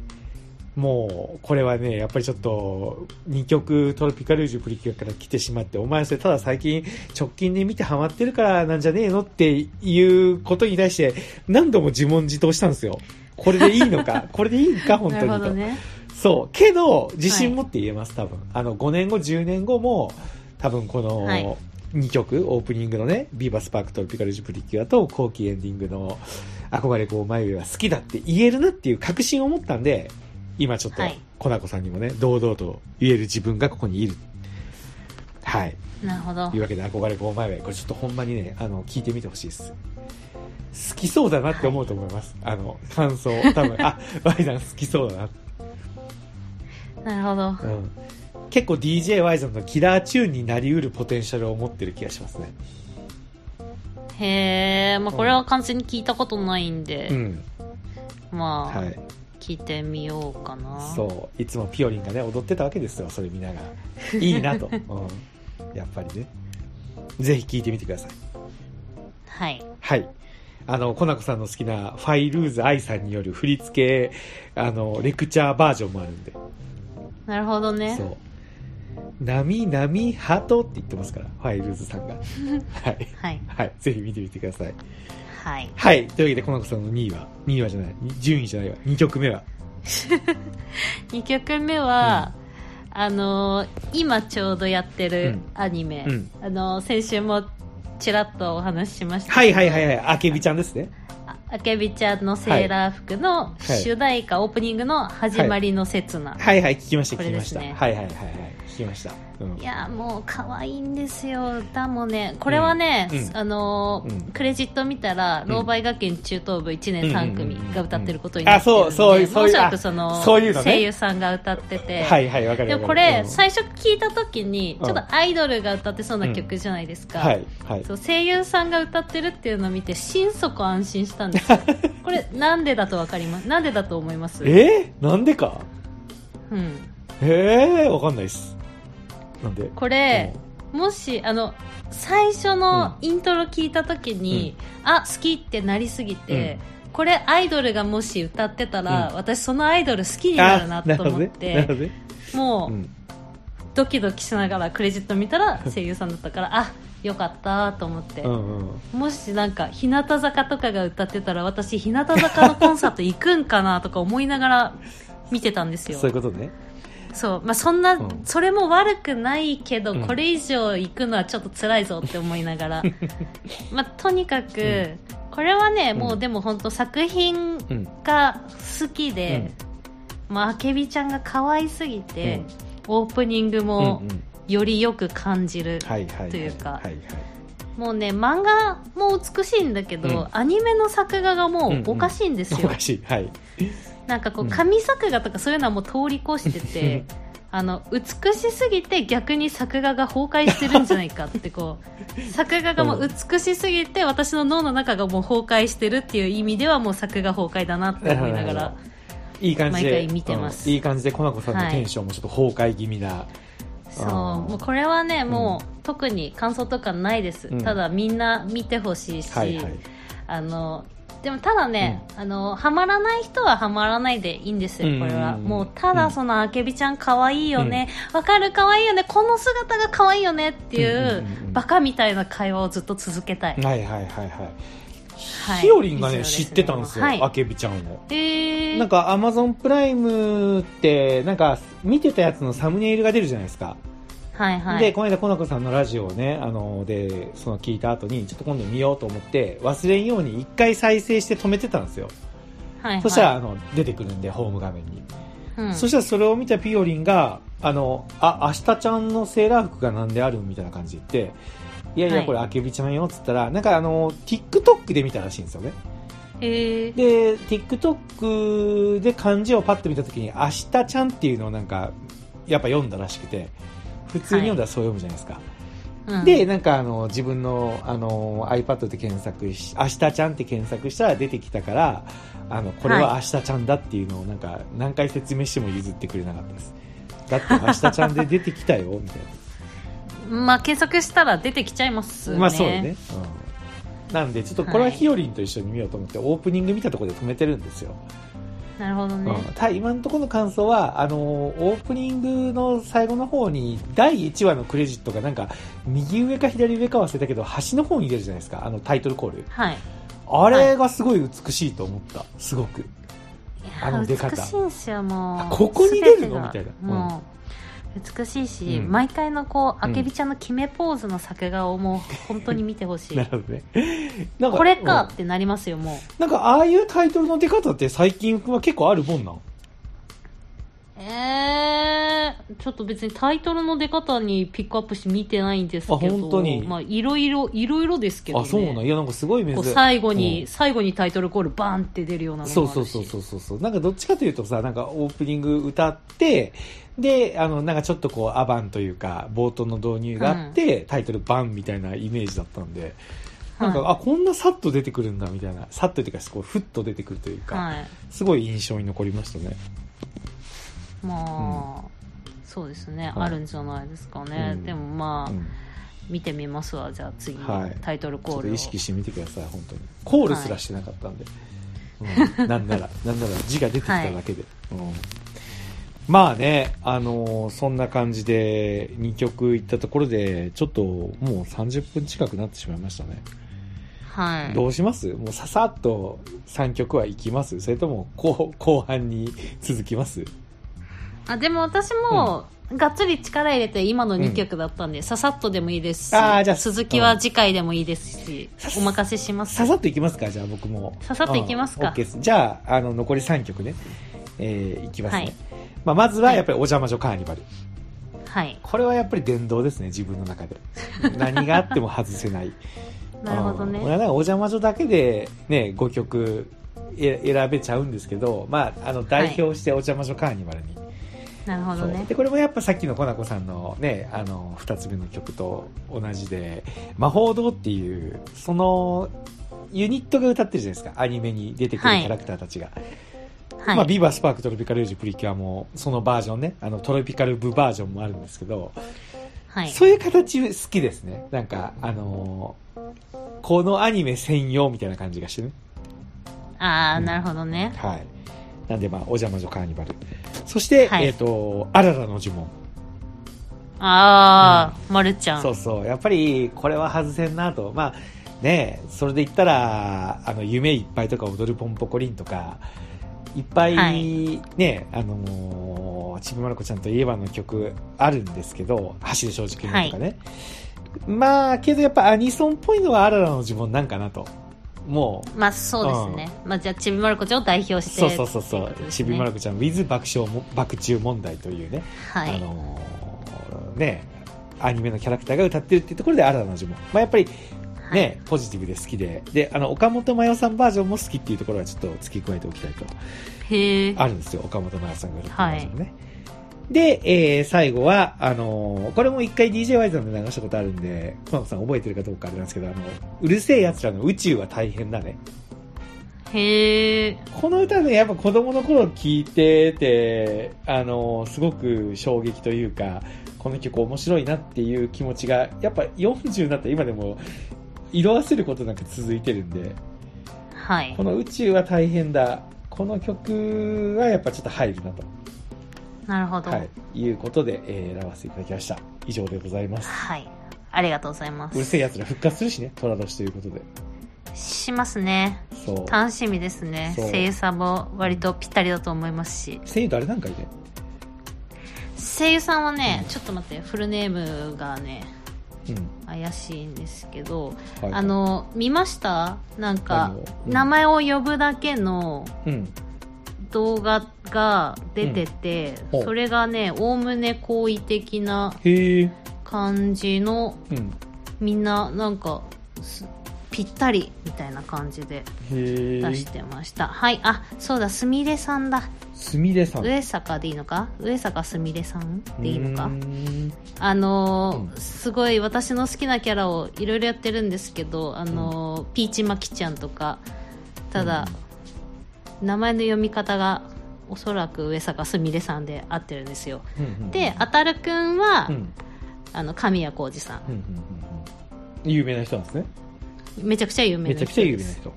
[SPEAKER 1] もう、これはね、やっぱりちょっと、2曲トロピカルージュプリキュアから来てしまって、お前それただ最近直近で見てハマってるからなんじゃねえのっていうことに対して、何度も自問自答したんですよ。これでいいのか？これでいいのか？本
[SPEAKER 2] な
[SPEAKER 1] 当にと。
[SPEAKER 2] ね。
[SPEAKER 1] そう。けど、自信持って言えます、多分。あの、5年後、10年後も、多分この、
[SPEAKER 2] はい
[SPEAKER 1] 2曲、オープニングのね、 Viva Spark トロピカルージュプリキュアと後期エンディングの憧れ Go My Way は好きだって言えるなっていう確信を持ったんで、今ちょっと
[SPEAKER 2] はい、
[SPEAKER 1] コナコさんにもね、堂々と言える自分がここにいる。はい。
[SPEAKER 2] なるほど
[SPEAKER 1] という。わけで憧れ Go My Way、これちょっとほんまにね、あの、聞いてみてほしいです。好きそうだなって思うと思います。あの、感想。多分、あ、ワイさん好きそうだな
[SPEAKER 2] なるほど。
[SPEAKER 1] うん、結構 DJY さんのキラーチューンになりうるポテンシャルを持ってる気がしますね。
[SPEAKER 2] へえ、まあこれは完全に聞いたことないんで、
[SPEAKER 1] うん。
[SPEAKER 2] まあ、
[SPEAKER 1] はい。
[SPEAKER 2] 聞いてみようかな。
[SPEAKER 1] そう。いつもピオリンがね、踊ってたわけですよ。それ見ながら。いいなと。うん。やっぱりね。ぜひ聞いてみてください。
[SPEAKER 2] はい。
[SPEAKER 1] はい。あの、コナコさんの好きなファイルーズ愛さんによる振り付け、あの、レクチャーバージョンもあるんで。
[SPEAKER 2] なるほどね。
[SPEAKER 1] そう。なみなみハトって言ってますから、ファイルーズさんが。はい。
[SPEAKER 2] はい。
[SPEAKER 1] はい。ぜひ見てみてください。
[SPEAKER 2] はい。
[SPEAKER 1] はい。というわけで、コナコさんの2位は、2位はじゃない、に順位じゃないわ、2曲目は。
[SPEAKER 2] 2曲目は、あのー今ちょうどやってるアニメ、
[SPEAKER 1] うん。
[SPEAKER 2] あのー先週もちらっとお話ししました
[SPEAKER 1] はいはいはいはい、あけびちゃんですね。
[SPEAKER 2] ああけびちゃんのセーラー服の
[SPEAKER 1] い。
[SPEAKER 2] 主題歌、オープニングの始まりの刹那、
[SPEAKER 1] はい。はい、聞きました、
[SPEAKER 2] こ
[SPEAKER 1] 聞きました。はいはいはいはい、聞きました。うん。
[SPEAKER 2] いやもう可愛いんですよ。歌もね。これはね、
[SPEAKER 1] うん。うん。
[SPEAKER 2] あのー
[SPEAKER 1] うん。
[SPEAKER 2] クレジット見たら、
[SPEAKER 1] ん。
[SPEAKER 2] 老梅学園中等部1年3組が歌ってることに
[SPEAKER 1] あ、
[SPEAKER 2] なってるんで、
[SPEAKER 1] そう、そう、そう
[SPEAKER 2] おそら
[SPEAKER 1] あ
[SPEAKER 2] くその
[SPEAKER 1] そういうのね。
[SPEAKER 2] 声優さんが歌ってて、
[SPEAKER 1] はいはい、わかる
[SPEAKER 2] で。もこれ、
[SPEAKER 1] うん。
[SPEAKER 2] 最初聞いた時に
[SPEAKER 1] うん。
[SPEAKER 2] ちょっとアイドルが歌ってそうな曲じゃないですか、
[SPEAKER 1] はい、はい。
[SPEAKER 2] そう声優さんが歌ってるっていうのを見て心底安心したんですよ。これなんでだとわかります？なんでだと思います？
[SPEAKER 1] え？ー、なんでか？
[SPEAKER 2] うん、
[SPEAKER 1] えー、わかんないっす。なんで
[SPEAKER 2] これ、もしあの最初のイントロ聞いた時に、あ好きってなりすぎて、これアイドルがもし歌ってたら、
[SPEAKER 1] うん
[SPEAKER 2] 私そのアイドル好きに
[SPEAKER 1] うん
[SPEAKER 2] なるな。と思って。もう、
[SPEAKER 1] うん。
[SPEAKER 2] ドキドキしながらクレジット見たら声優さんだったからあよかったと思って、
[SPEAKER 1] うんうん。
[SPEAKER 2] もしなんか日向坂とかが歌ってたら私日向坂のコンサート行くんかなとか思いながら見てたんですよ
[SPEAKER 1] そういうことね。
[SPEAKER 2] そう、まあ、そんな、
[SPEAKER 1] うん
[SPEAKER 2] それも悪くないけど、
[SPEAKER 1] うん
[SPEAKER 2] これ以上行くのはちょっと辛いぞって思いながら まあとにかく、
[SPEAKER 1] うん
[SPEAKER 2] これはね、
[SPEAKER 1] うん
[SPEAKER 2] もうでも本当作品
[SPEAKER 1] うん。
[SPEAKER 2] が好きで、まあ、あけびちゃんが可愛すぎて、オープニング
[SPEAKER 1] うん。
[SPEAKER 2] も
[SPEAKER 1] うんうん
[SPEAKER 2] よりよく感じる。というか。もうね漫画も美しいんだけど、
[SPEAKER 1] うん
[SPEAKER 2] アニメの作画がもうおかしいんですよ、
[SPEAKER 1] おかしい。はい。
[SPEAKER 2] なんかこう
[SPEAKER 1] うん。
[SPEAKER 2] 紙作画とかそういうのはもう通り越してて あの美しすぎて逆に作画が崩壊してるんじゃないかってこう 作画がもう美しすぎて私の脳の中がもう崩壊してるっていう意味ではもう作画崩壊だなって思いながら
[SPEAKER 1] いい感じで。
[SPEAKER 2] 毎回見てます。
[SPEAKER 1] うんいい感じで、コナコさんのテンションもちょっと崩壊気味な。
[SPEAKER 2] そう。
[SPEAKER 1] あー。
[SPEAKER 2] もうこれはねもう特に感想とかないです、
[SPEAKER 1] うん。
[SPEAKER 2] ただみんな見てほしいし、
[SPEAKER 1] はいはい。
[SPEAKER 2] あのでもただね、あのハマらない人はハマらないでいいんですよ、これは。
[SPEAKER 1] うん
[SPEAKER 2] もうただそのあけびちゃん可愛いよね、わ、かる可愛いよね、この姿が可愛いよねっていう,、
[SPEAKER 1] うんうんうんうん
[SPEAKER 2] バカみたいな会話をずっと続けたい。
[SPEAKER 1] はいはいはいはい。
[SPEAKER 2] はい
[SPEAKER 1] ひよりんがね、
[SPEAKER 2] 以上です
[SPEAKER 1] 知ってたんですよ。
[SPEAKER 2] はい
[SPEAKER 1] あけびちゃんを。
[SPEAKER 2] えー、
[SPEAKER 1] なんか、アマゾンプライムって、なんか、見てたやつのサムネイルが出るじゃないですか。
[SPEAKER 2] はいはい。
[SPEAKER 1] で、この間、コナコさんのラジオをね、あの、で、その聞いた後に、ちょっと今度見ようと思って、忘れんように一回再生して止めてたんですよ。
[SPEAKER 2] はいはい、
[SPEAKER 1] そしたら、あの、出てくるんで、ホーム画面に。
[SPEAKER 2] うん、
[SPEAKER 1] そしたらそれを見たピオリンが、あの、あ、明日ちゃんのセーラー服がなんであるみたいな感じで言って、いやいや、
[SPEAKER 2] はい
[SPEAKER 1] これあけびちゃんよっつったら、なんかあの、TikTok で見たらしいんですよね。で、TikTok で漢字をパッと見たときに、明日ちゃんっていうのをなんか、やっぱ読んだらしくて、普通に読んだらそう読むじゃないですか。
[SPEAKER 2] うん
[SPEAKER 1] で、なんかあの、自分のあの、iPad で検索し、明日ちゃんって検索したら出てきたから、あの、これは明日ちゃんだっていうのをなんか、何回説明しても譲ってくれなかったです。だって明日ちゃんで 出てきたよ、みたい
[SPEAKER 2] まあ検索したら出てきちゃいます
[SPEAKER 1] な。
[SPEAKER 2] ね
[SPEAKER 1] まあそうね。うん。なんで、ちょっとこれはひよりんと一緒に見ようと思って、オープニング見たところで止めてるんですよ。
[SPEAKER 2] なるほどね、
[SPEAKER 1] うん、ただ今のところの感想は、あのーオープニングの最後の方に、第1話のクレジットがなんか、右上か左上か忘れたけど、端の方に出るじゃないですか、あのタイトルコール。
[SPEAKER 2] はい。
[SPEAKER 1] あれがすごい美しいと思った、すごく。
[SPEAKER 2] い。
[SPEAKER 1] あ
[SPEAKER 2] や
[SPEAKER 1] の出方。
[SPEAKER 2] 美しいんですよもう。
[SPEAKER 1] あここに出るの？みたいな。うん
[SPEAKER 2] 美しいし、
[SPEAKER 1] うん。
[SPEAKER 2] 毎回のこう
[SPEAKER 1] うん。
[SPEAKER 2] あけびちゃんの決めポーズの作画をもう本当に見てほしい。
[SPEAKER 1] なるほどね。なん
[SPEAKER 2] これか
[SPEAKER 1] うん。
[SPEAKER 2] ってなりますよもう。
[SPEAKER 1] なんか、ああいうタイトルの出方って最近は結構あるもんなん？
[SPEAKER 2] えー、ちょっと別にタイトルの出方にピックアップして見てないんですけど
[SPEAKER 1] あ本当に？
[SPEAKER 2] まあいろいろいろいろですけどね
[SPEAKER 1] あ、そうなんいや、なんかすごい珍しい。
[SPEAKER 2] 最後に、
[SPEAKER 1] うん
[SPEAKER 2] 最後にタイトルコールバーンって出るような
[SPEAKER 1] そうそうそうそうそうそう。なんかどっちかというとさ、なんかオープニング歌って、で、あの、なんかちょっとこう、アバンというか、冒頭の導入があって、タイトルバンみたいなイメージだったんで、なんか、
[SPEAKER 2] は
[SPEAKER 1] あ、こんなさっと出てくるんだ、みたいな。さっとっていうか、こう、ふっと出てくるというか、
[SPEAKER 2] はい
[SPEAKER 1] すごい印象に残りましたね。
[SPEAKER 2] まあ、そうですね、
[SPEAKER 1] はい。
[SPEAKER 2] あるんじゃないですかね、
[SPEAKER 1] うん。
[SPEAKER 2] でもまあ、
[SPEAKER 1] うん。
[SPEAKER 2] 見てみますわ。じゃあ次、
[SPEAKER 1] はい。
[SPEAKER 2] タイトルコールを。
[SPEAKER 1] 意識してみてください、本当に。コールすらしてなかったんで。うん、なんなら、なんなら字が出てきただけで。うん。まあね、あのーそんな感じで2曲いったところで、ちょっともう30分近くなってしまいましたね。
[SPEAKER 2] はい。
[SPEAKER 1] どうします？もうささっと3曲はいきます？それとも後後半に続きます？
[SPEAKER 2] あでも私も、がっつり力入れて今の2曲だったんで、ささっとでもいいですし
[SPEAKER 1] あーじゃあ
[SPEAKER 2] 続きは次回でもいいですし、お任せします
[SPEAKER 1] ささっといきますかじゃあ僕も。
[SPEAKER 2] ささっといきますか
[SPEAKER 1] うん OK です。じゃあ、あの、残り3曲ね。えー、いきますね。
[SPEAKER 2] はい
[SPEAKER 1] まあ、まずはやっぱりお邪魔女カーニバル。
[SPEAKER 2] はい
[SPEAKER 1] これはやっぱり殿堂ですね、自分の中で。何があっても外せない。
[SPEAKER 2] なるほどね
[SPEAKER 1] うん俺はなんかお邪魔女だけでね、5曲え選べちゃうんですけど、まあ、あの、代表してお邪魔女カーニバルに。
[SPEAKER 2] なるほどね。
[SPEAKER 1] でこれもやっぱさっきのコナコさんのねあの2つ目の曲と同じで魔法堂っていうそのユニットが歌ってるじゃないですか。アニメに出てくる
[SPEAKER 2] はい。
[SPEAKER 1] キャラクターたちが、
[SPEAKER 2] はい、
[SPEAKER 1] まあ、ビバスパークトロピカルージュプリキュアもそのバージョンね。あのトロピカルブバージョンもあるんですけど、
[SPEAKER 2] はい。
[SPEAKER 1] そういう形好きですね。なんかあのーこのアニメ専用みたいな感じがしてね。
[SPEAKER 2] ああ、
[SPEAKER 1] うん。
[SPEAKER 2] なるほどね。
[SPEAKER 1] はいなんでまあお邪魔女カーニバルそして、
[SPEAKER 2] はい
[SPEAKER 1] えっ、とあららの呪文
[SPEAKER 2] ああ、まるちゃん
[SPEAKER 1] そうそう。やっぱり、これは外せんなと。まあ、ねそれで言ったら、あの、夢いっぱいとか踊るポンポコリンとか、いっぱい、
[SPEAKER 2] はい
[SPEAKER 1] ね、あのーちびまる子ちゃんといえばの曲あるんですけど、走る正直にとかね。まあ、けどやっぱアニソンっぽいのはあららの自分なんかなと。もう、
[SPEAKER 2] まあそうですね、まあじゃあちびまる子ちゃんを代表して。
[SPEAKER 1] そうそうそうそう、
[SPEAKER 2] っていことです
[SPEAKER 1] ちびまる
[SPEAKER 2] ね
[SPEAKER 1] 子ちゃん with 爆笑も、爆中問題というね、
[SPEAKER 2] はい、
[SPEAKER 1] あのーね、アニメのキャラクターが歌ってるっていうところで、新たな呪文。まあ、やっぱり、ね、ポジティブで好きで、で、あの、岡本真代さんバージョンも好きっていうところはちょっと付け加えておきたいと。あるんですよ、岡本真代さんが歌ってるバージョンね。で、えー、最後は、あのーこれも一回 DJ ワイザーで流したことあるんで、コナコさん覚えてるかどうかあれなんですけど、あの、うるせえ奴らの宇宙は大変だね。
[SPEAKER 2] へえ
[SPEAKER 1] この歌ね、やっぱ子供の頃聴いてて、あの、すごく衝撃というか、この曲面白いなっていう気持ちが、やっぱ40になった今でも、色あせることなく続いてるんで、
[SPEAKER 2] はい
[SPEAKER 1] この宇宙は大変だ。この曲はやっぱちょっと入るなと、
[SPEAKER 2] なるほど
[SPEAKER 1] はい、いうことで、えー選ばせていただきました。以上でございます。
[SPEAKER 2] はいありがとうございま
[SPEAKER 1] うる
[SPEAKER 2] す
[SPEAKER 1] せえ奴ら復活するしね、虎年ということで。
[SPEAKER 2] しますね
[SPEAKER 1] そう。
[SPEAKER 2] 楽しみですね声優さんも割とぴったりだと思いますし
[SPEAKER 1] 声優誰なんかいね。
[SPEAKER 2] 声優さんはねちょっと待ってフルネームがね
[SPEAKER 1] うん。
[SPEAKER 2] 怪しいんですけど、
[SPEAKER 1] はい
[SPEAKER 2] あ、の見ました？なんか名前を呼ぶだけの
[SPEAKER 1] うん。
[SPEAKER 2] 動画が出てて、
[SPEAKER 1] うん。
[SPEAKER 2] それがねおおむね好意的な。感じの
[SPEAKER 1] うん。
[SPEAKER 2] みんななんかすぴったりみたいな感じで出してました、はい。あそうだすみれさんだ。
[SPEAKER 1] すみれさん。
[SPEAKER 2] 上坂でいいのか？上坂すみれさんでいいのか？あのー
[SPEAKER 1] うん。
[SPEAKER 2] すごい私の好きなキャラをいろいろやってるんですけど、あのーピーチマキちゃんとかただ、名前の読み方がおそらく上坂すみれさんで合ってるんですよ。
[SPEAKER 1] うんうん
[SPEAKER 2] であたるくんは、
[SPEAKER 1] うん。
[SPEAKER 2] あの神谷浩二さん。
[SPEAKER 1] うんうんうんうん。有名な人なんですね。
[SPEAKER 2] めちゃくちゃ有名な人。
[SPEAKER 1] めちゃくちゃ有名な人、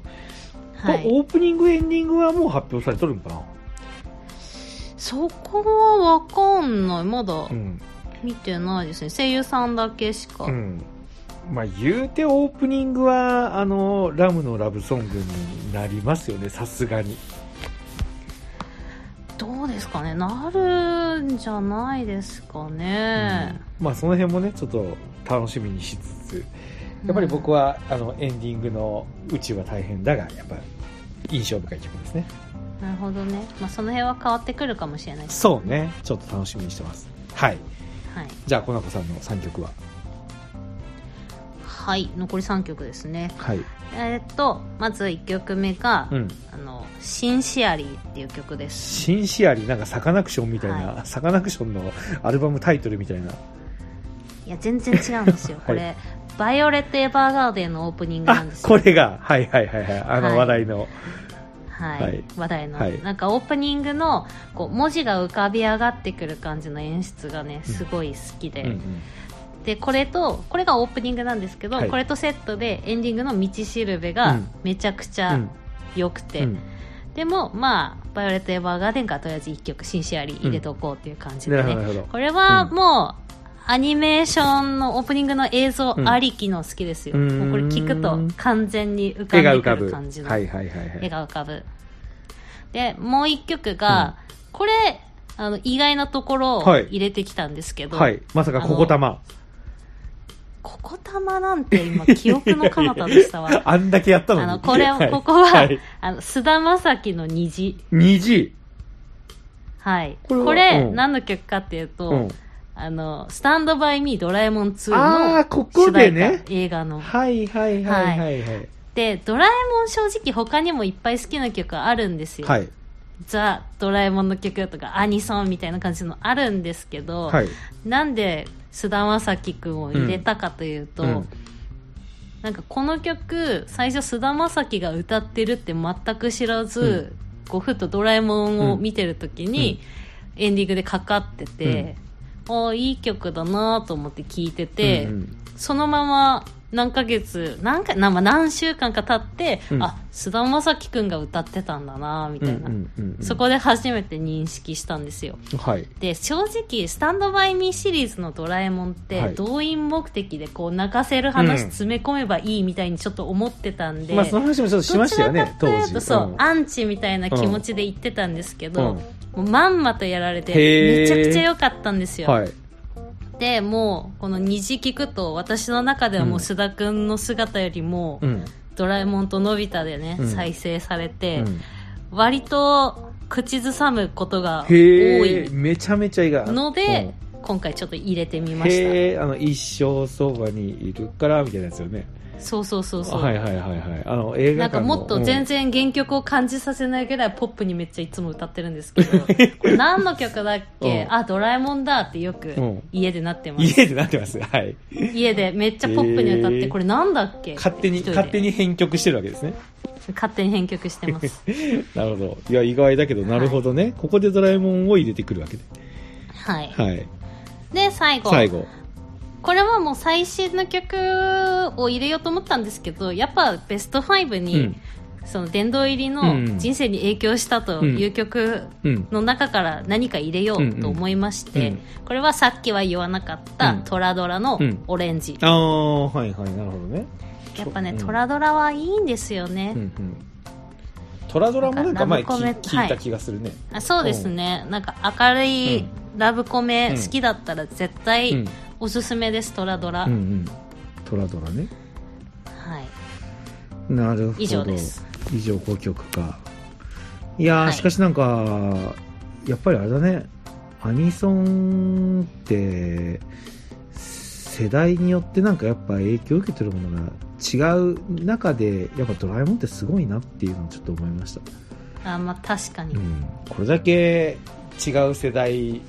[SPEAKER 2] はい、
[SPEAKER 1] オープニングエンディングはもう発表されとるんかな？
[SPEAKER 2] そこはわかんない。まだ
[SPEAKER 1] うん、
[SPEAKER 2] 見てないですね。声優さんだけしか、
[SPEAKER 1] うん、まあ言うてオープニングはあのラムのラブソングになりますよねさすがに。
[SPEAKER 2] どうですかねなるんじゃないですかね、
[SPEAKER 1] まあその辺もねちょっと楽しみにしつつやっぱり僕は、あのエンディングの「宇宙は大変だ」がやっぱ印象深い曲ですね。
[SPEAKER 2] なるほどね、まあ、その辺は変わってくるかもしれないです
[SPEAKER 1] そうね。ちょっと楽しみにしてます。はい。
[SPEAKER 2] はい、
[SPEAKER 1] じゃあコナコさんの3曲は？
[SPEAKER 2] はい、残り3曲ですね。
[SPEAKER 1] はい。
[SPEAKER 2] えーっとまず1曲目が、
[SPEAKER 1] うん。
[SPEAKER 2] あの「シンシアリー」っていう曲です。
[SPEAKER 1] シンシアリーなんかサカナクションみたいな、
[SPEAKER 2] は
[SPEAKER 1] サカナクションのアルバムタイトルみたいな。い
[SPEAKER 2] や全然違うんですよ、
[SPEAKER 1] はい。
[SPEAKER 2] これ「バイオレット・エヴァーガーデン」のオープニングな
[SPEAKER 1] あ
[SPEAKER 2] んですよ。
[SPEAKER 1] これがはいはいはいはい。あ
[SPEAKER 2] はい。
[SPEAKER 1] の話題の、
[SPEAKER 2] はい、
[SPEAKER 1] はい。
[SPEAKER 2] 話題の、
[SPEAKER 1] はい。
[SPEAKER 2] なんかオープニングのこう文字が浮かび上がってくる感じの演出がねすごい好きで、
[SPEAKER 1] うんうん
[SPEAKER 2] でこれとこれがオープニングなんですけど、
[SPEAKER 1] はい。
[SPEAKER 2] これとセットでエンディングの「道しるべ」
[SPEAKER 1] う
[SPEAKER 2] が
[SPEAKER 1] ん。
[SPEAKER 2] めちゃくちゃ
[SPEAKER 1] うん。
[SPEAKER 2] 良くて、
[SPEAKER 1] うん。
[SPEAKER 2] でもまあ「バイオレット・エヴァーガーデン」からとりあえず1曲「シンシアリー」入れておこうっていう感じでね、
[SPEAKER 1] なるほどなるほど。
[SPEAKER 2] これは
[SPEAKER 1] うん。
[SPEAKER 2] もう、アニメーションのオープニングの映像ありきの好きですよ、
[SPEAKER 1] うん。
[SPEAKER 2] もうこれ聞くと完全に浮かん
[SPEAKER 1] が浮かぶ。
[SPEAKER 2] る感じの。
[SPEAKER 1] はいはいはいはい。
[SPEAKER 2] 絵が浮かぶ。でもう一曲が、これあの意外なところを
[SPEAKER 1] はい。
[SPEAKER 2] 入れてきたんですけど、
[SPEAKER 1] はい。まさかここたま
[SPEAKER 2] ここたまなんて今記憶の彼方でしたわ。
[SPEAKER 1] あんだけやったのに。
[SPEAKER 2] あのこれ、
[SPEAKER 1] はい。
[SPEAKER 2] ここは、
[SPEAKER 1] はい。
[SPEAKER 2] あの菅田将暉の虹。
[SPEAKER 1] 虹。
[SPEAKER 2] はい。
[SPEAKER 1] こ
[SPEAKER 2] これ
[SPEAKER 1] れはうん。
[SPEAKER 2] 何の曲かっていうと、
[SPEAKER 1] うん。
[SPEAKER 2] あのスタンドバイミードラえもん2
[SPEAKER 1] あ
[SPEAKER 2] の
[SPEAKER 1] ーここでね。
[SPEAKER 2] 映画の。
[SPEAKER 1] はいはいはいはいはい。
[SPEAKER 2] でドラえもん正直他にもいっぱい好きな曲あるんですよ、
[SPEAKER 1] はい。
[SPEAKER 2] ザ・ドラえもんの曲とかアニソンみたいな感じのあるんですけど、
[SPEAKER 1] はい。
[SPEAKER 2] なんで菅田将暉くんを入れたかというと、
[SPEAKER 1] うん。
[SPEAKER 2] なんかこの曲最初菅田将暉が歌ってるって全く知らず、こうふとドラえもんを見てる時に、エンディングでかかってて、ああいい曲だなと思って聞いてて、
[SPEAKER 1] うんうん。
[SPEAKER 2] そのまま何ヶ月何かなまあ何週間か経って、
[SPEAKER 1] うん。
[SPEAKER 2] あ菅田将暉くんが歌ってたんだなみたいな、
[SPEAKER 1] うんうんうんうん。
[SPEAKER 2] そこで初めて認識したんですよ。
[SPEAKER 1] はい。
[SPEAKER 2] で正直「スタンドバイ・ミー」シリーズの「ドラえもん」って、
[SPEAKER 1] はい。
[SPEAKER 2] 動員目的でこう泣かせる話詰め込めばいいみたいにちょっと思ってたんで、
[SPEAKER 1] まあその話もちょっとしましたよね当時。
[SPEAKER 2] とそう、
[SPEAKER 1] ん。
[SPEAKER 2] アンチみたいな気持ちで言ってたんですけど、
[SPEAKER 1] うん。
[SPEAKER 2] もうまんまとやられてめちゃくちゃ良かったんですよ、
[SPEAKER 1] はい
[SPEAKER 2] でもうこの虹聞くと私の中ではもう
[SPEAKER 1] うん。
[SPEAKER 2] 須田くんの姿よりも、
[SPEAKER 1] うん。
[SPEAKER 2] ドラえもんとのび太でね、
[SPEAKER 1] うん。
[SPEAKER 2] 再生されて、
[SPEAKER 1] うん。
[SPEAKER 2] 割と口ずさむことが多い。
[SPEAKER 1] めちゃめちゃ意外
[SPEAKER 2] ので、今回ちょっと入れてみ
[SPEAKER 1] うん
[SPEAKER 2] ました。
[SPEAKER 1] へえあの一生そばにいるからみたいなやつよね
[SPEAKER 2] そうそうそうそう、
[SPEAKER 1] はいはいはいはい。あの映
[SPEAKER 2] なんかもっと全然原曲を感じさせないぐらいポップにめっちゃいつも歌ってるんですけど。これ何の曲だっけ、
[SPEAKER 1] うん。
[SPEAKER 2] あドラえもんだってよく
[SPEAKER 1] うん
[SPEAKER 2] 家でなって
[SPEAKER 1] うん。
[SPEAKER 2] ます、
[SPEAKER 1] 家でなってます。はい。
[SPEAKER 2] 家でめっちゃポップに歌って、
[SPEAKER 1] へー。
[SPEAKER 2] これなんだっけ？
[SPEAKER 1] 勝手に勝手に編曲してるわけですね。
[SPEAKER 2] 勝手に編曲してます。
[SPEAKER 1] なるほど。いや意外だけどなるほどね、ここでドラえもんを入れてくるわけで
[SPEAKER 2] はい。
[SPEAKER 1] はい。
[SPEAKER 2] で最後。
[SPEAKER 1] 最後
[SPEAKER 2] これはもう最新の曲を入れようと思ったんですけどやっぱベスト5に、
[SPEAKER 1] うん。
[SPEAKER 2] その殿堂入り
[SPEAKER 1] うん。
[SPEAKER 2] の人生に影響したという曲
[SPEAKER 1] うん
[SPEAKER 2] の中から何か入れようと思いまして、
[SPEAKER 1] うん。うん。
[SPEAKER 2] これはさっきは言わなかった
[SPEAKER 1] うん。
[SPEAKER 2] トラドラの
[SPEAKER 1] うん。
[SPEAKER 2] オレンジ、
[SPEAKER 1] ああはいはいなるほどね。
[SPEAKER 2] やっぱね、
[SPEAKER 1] うん。
[SPEAKER 2] トラドラはいいんですよね、
[SPEAKER 1] うんうん。トラドラもなんか前聞聞いた気がするね、
[SPEAKER 2] あそうですね、なんか明るいラブコメ
[SPEAKER 1] うん。
[SPEAKER 2] 好きだったら絶
[SPEAKER 1] う
[SPEAKER 2] 対
[SPEAKER 1] ん
[SPEAKER 2] おすすめです、トラドラ、
[SPEAKER 1] うんうん。トラドラね。
[SPEAKER 2] はい、
[SPEAKER 1] なるほど。
[SPEAKER 2] 以上です。
[SPEAKER 1] 以上5曲か。いやー、
[SPEAKER 2] はい。
[SPEAKER 1] しかしなんかやっぱりあれだね。アニソンって世代によってなんかやっぱ影響を受けてるものが違う中でやっぱドラえもんってすごいなっていうのをちょっと思いました、
[SPEAKER 2] あまあ確かに、
[SPEAKER 1] うん、これだけ違う世代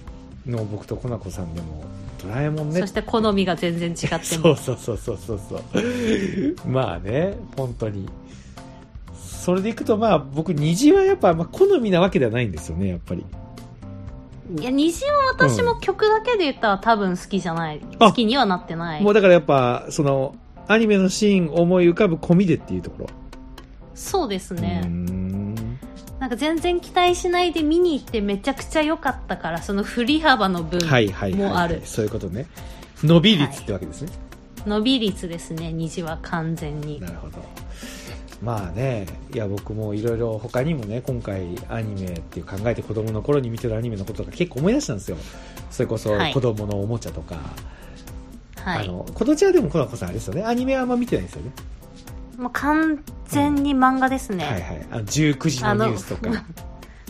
[SPEAKER 1] の僕とコナコさんでもドラえもんね。
[SPEAKER 2] そして好みが全然違っても。
[SPEAKER 1] そうそうそうそうそうそう。まあね本当に。それでいくとまあ僕虹はやっぱまあ好みなわけではないんですよねやっぱり。
[SPEAKER 2] いや虹は私も曲だけで言ったら多分好きじゃない、
[SPEAKER 1] あ
[SPEAKER 2] 好きにはなってない。
[SPEAKER 1] もうだからやっぱそのアニメのシーン思い浮かぶ込みでっていうところ。
[SPEAKER 2] そうですね、
[SPEAKER 1] ん
[SPEAKER 2] なんか全然期待しないで見に行ってめちゃくちゃ良かったからその振り幅の分
[SPEAKER 1] はいはいはい、
[SPEAKER 2] もある。
[SPEAKER 1] そういうことね。伸び率ってわけですね、
[SPEAKER 2] 伸び率ですね虹は完全に。
[SPEAKER 1] なるほど。まあねいや僕もいろいろ他にもね今回アニメっていう考えて子供の頃に見てるアニメのこととか結構思い出したんですよ。それこそ
[SPEAKER 2] はい。
[SPEAKER 1] 子供のおもちゃとか、
[SPEAKER 2] はい。
[SPEAKER 1] あのこのちはでもコナコさんあれですよね。アニメはあんま見てないんですよね、
[SPEAKER 2] もう完全に漫画ですね、
[SPEAKER 1] はいはい。あの19時のニュースとか。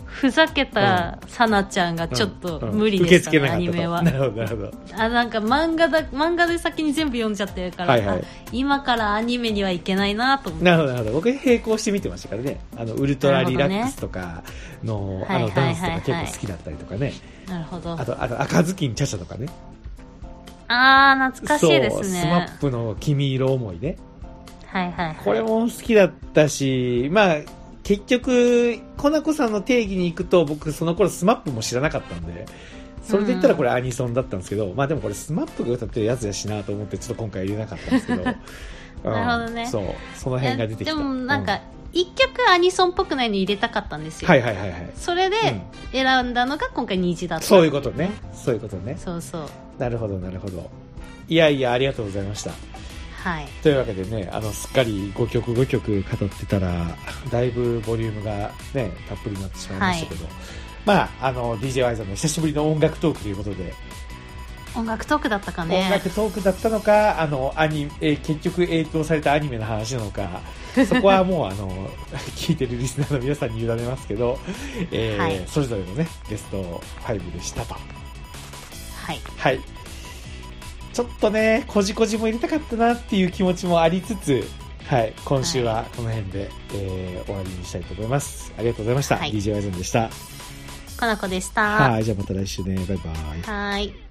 [SPEAKER 2] ふざけたさなちゃんがちょっと無理
[SPEAKER 1] うん。
[SPEAKER 2] でしたアニメは。
[SPEAKER 1] なるほどなるほど。
[SPEAKER 2] あなんか漫画だ漫画で先に全部読んじゃってるから、
[SPEAKER 1] はいはい。
[SPEAKER 2] あ今からアニメにはいけないなと思って。
[SPEAKER 1] なるほどなるほど。僕並行して見てましたからね。あのウルトラリラックスとかの,、
[SPEAKER 2] ね
[SPEAKER 1] あのダンスとか
[SPEAKER 2] はいはいはい。はい
[SPEAKER 1] 結構好きだったりとかね、
[SPEAKER 2] なるほど。
[SPEAKER 1] あとあと赤ずきんちゃちゃとかね。
[SPEAKER 2] あー懐かしいです
[SPEAKER 1] そうスマ
[SPEAKER 2] ね
[SPEAKER 1] ップの君色思いね
[SPEAKER 2] はいはいはい。
[SPEAKER 1] これも好きだったしまあ結局コナコさんの定義に行くと僕その頃スマップも知らなかったんでそれで言ったらこれアニソンだったんですけど、まあでもこれスマップが歌ってるやつやしなと思ってちょっと今回入れなかったんですけど。うん
[SPEAKER 2] なるほどね。
[SPEAKER 1] そう。その辺が出てきた。
[SPEAKER 2] でもなん
[SPEAKER 1] う
[SPEAKER 2] か一曲アニソンっぽくないの入れたかったんですよ、
[SPEAKER 1] はいはいはいはい。
[SPEAKER 2] それで
[SPEAKER 1] うん。
[SPEAKER 2] 選んだのが今回虹だった。
[SPEAKER 1] そういうことね。そういうことね。
[SPEAKER 2] そうそう。
[SPEAKER 1] なるほどなるほど。いやいやありがとうございました
[SPEAKER 2] はい。
[SPEAKER 1] というわけでねあのすっかり5曲5曲語ってたらだいぶボリュームがねたっぷりになってしまいましたけど、まああの DJ ワイザーの久しぶりの音楽トークということで、
[SPEAKER 2] 音楽トークだったか
[SPEAKER 1] 音
[SPEAKER 2] ね
[SPEAKER 1] 楽トークだったのかあのアニえー結局影響されたアニメの話なのか そこはもうあの聞いてるリスナーの皆さんに委ねますけど、えー
[SPEAKER 2] はい。
[SPEAKER 1] それぞれのねベスト5でしたと。
[SPEAKER 2] はい。
[SPEAKER 1] はい。ちょっとね、こじこじも入れたかったなっていう気持ちもありつつ、はい、今週はこの辺で、えー終わりにしたいと思います。ありがとうございました。
[SPEAKER 2] はい
[SPEAKER 1] DJ ワイゾンでした。
[SPEAKER 2] かなこでした
[SPEAKER 1] はい、じゃあまた来週ね。バイバイ。
[SPEAKER 2] はい